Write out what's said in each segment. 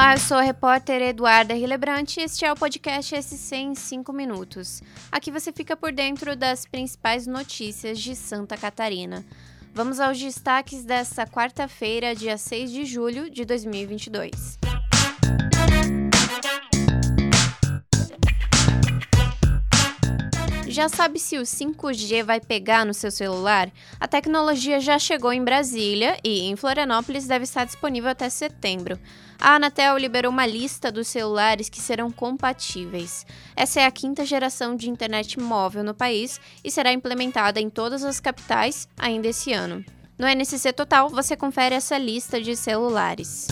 Olá, eu sou a repórter Eduarda Rilebrante e este é o podcast SC em 5 minutos. Aqui você fica por dentro das principais notícias de Santa Catarina. Vamos aos destaques desta quarta-feira, dia 6 de julho de 2022. Já sabe se o 5G vai pegar no seu celular? A tecnologia já chegou em Brasília e em Florianópolis deve estar disponível até setembro. A Anatel liberou uma lista dos celulares que serão compatíveis. Essa é a quinta geração de internet móvel no país e será implementada em todas as capitais ainda esse ano. No NCC Total, você confere essa lista de celulares.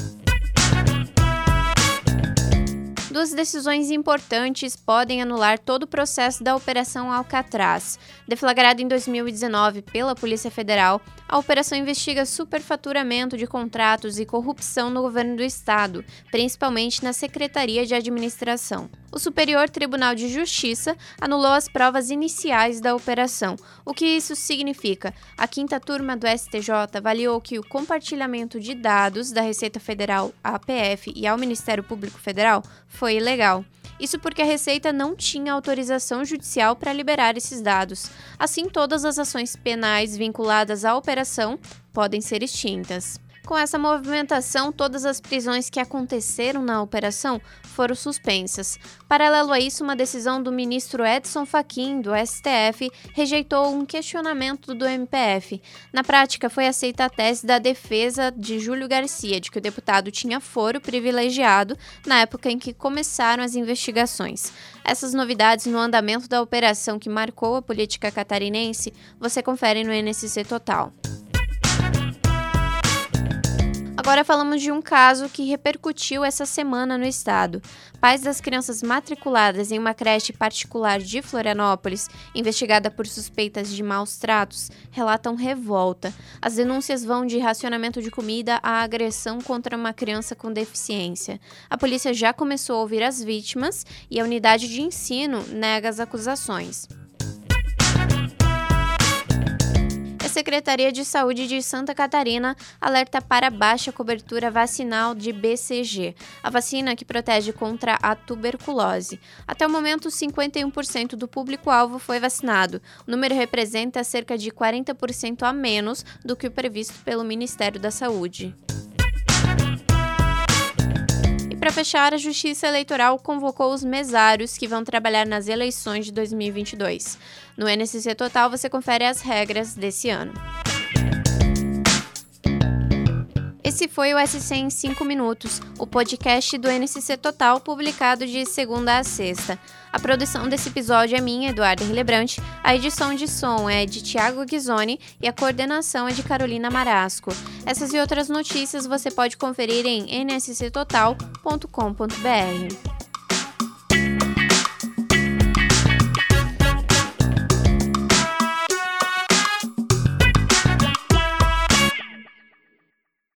Duas decisões importantes podem anular todo o processo da Operação Alcatraz. Deflagrada em 2019 pela Polícia Federal, a operação investiga superfaturamento de contratos e corrupção no governo do estado, principalmente na Secretaria de Administração. O Superior Tribunal de Justiça anulou as provas iniciais da operação. O que isso significa? A quinta turma do STJ avaliou que o compartilhamento de dados da Receita Federal à APF e ao Ministério Público Federal foi ilegal. Isso porque a Receita não tinha autorização judicial para liberar esses dados. Assim, todas as ações penais vinculadas à operação podem ser extintas. Com essa movimentação, todas as prisões que aconteceram na operação foram suspensas. Paralelo a isso, uma decisão do ministro Edson Fachin, do STF, rejeitou um questionamento do MPF. Na prática, foi aceita a tese da defesa de Júlio Garcia, de que o deputado tinha foro privilegiado na época em que começaram as investigações. Essas novidades no andamento da operação que marcou a política catarinense, você confere no NSC Total. Agora falamos de um caso que repercutiu essa semana no estado. Pais das crianças matriculadas em uma creche particular de Florianópolis, investigada por suspeitas de maus tratos, relatam revolta. As denúncias vão de racionamento de comida a agressão contra uma criança com deficiência. A polícia já começou a ouvir as vítimas e a unidade de ensino nega as acusações. Secretaria de Saúde de Santa Catarina alerta para baixa cobertura vacinal de BCG, a vacina que protege contra a tuberculose. Até o momento, 51% do público-alvo foi vacinado. O número representa cerca de 40% a menos do que o previsto pelo Ministério da Saúde. Para fechar, a Justiça Eleitoral convocou os mesários que vão trabalhar nas eleições de 2022. No NSC Total você confere as regras desse ano. Esse foi o SC em 5 minutos, o podcast do NCC Total, publicado de segunda a sexta. A produção desse episódio é minha, Eduardo Rilebrante, a edição de som é de Tiago Ghisoni e a coordenação é de Carolina Marasco. Essas e outras notícias você pode conferir em nsctotal.com.br.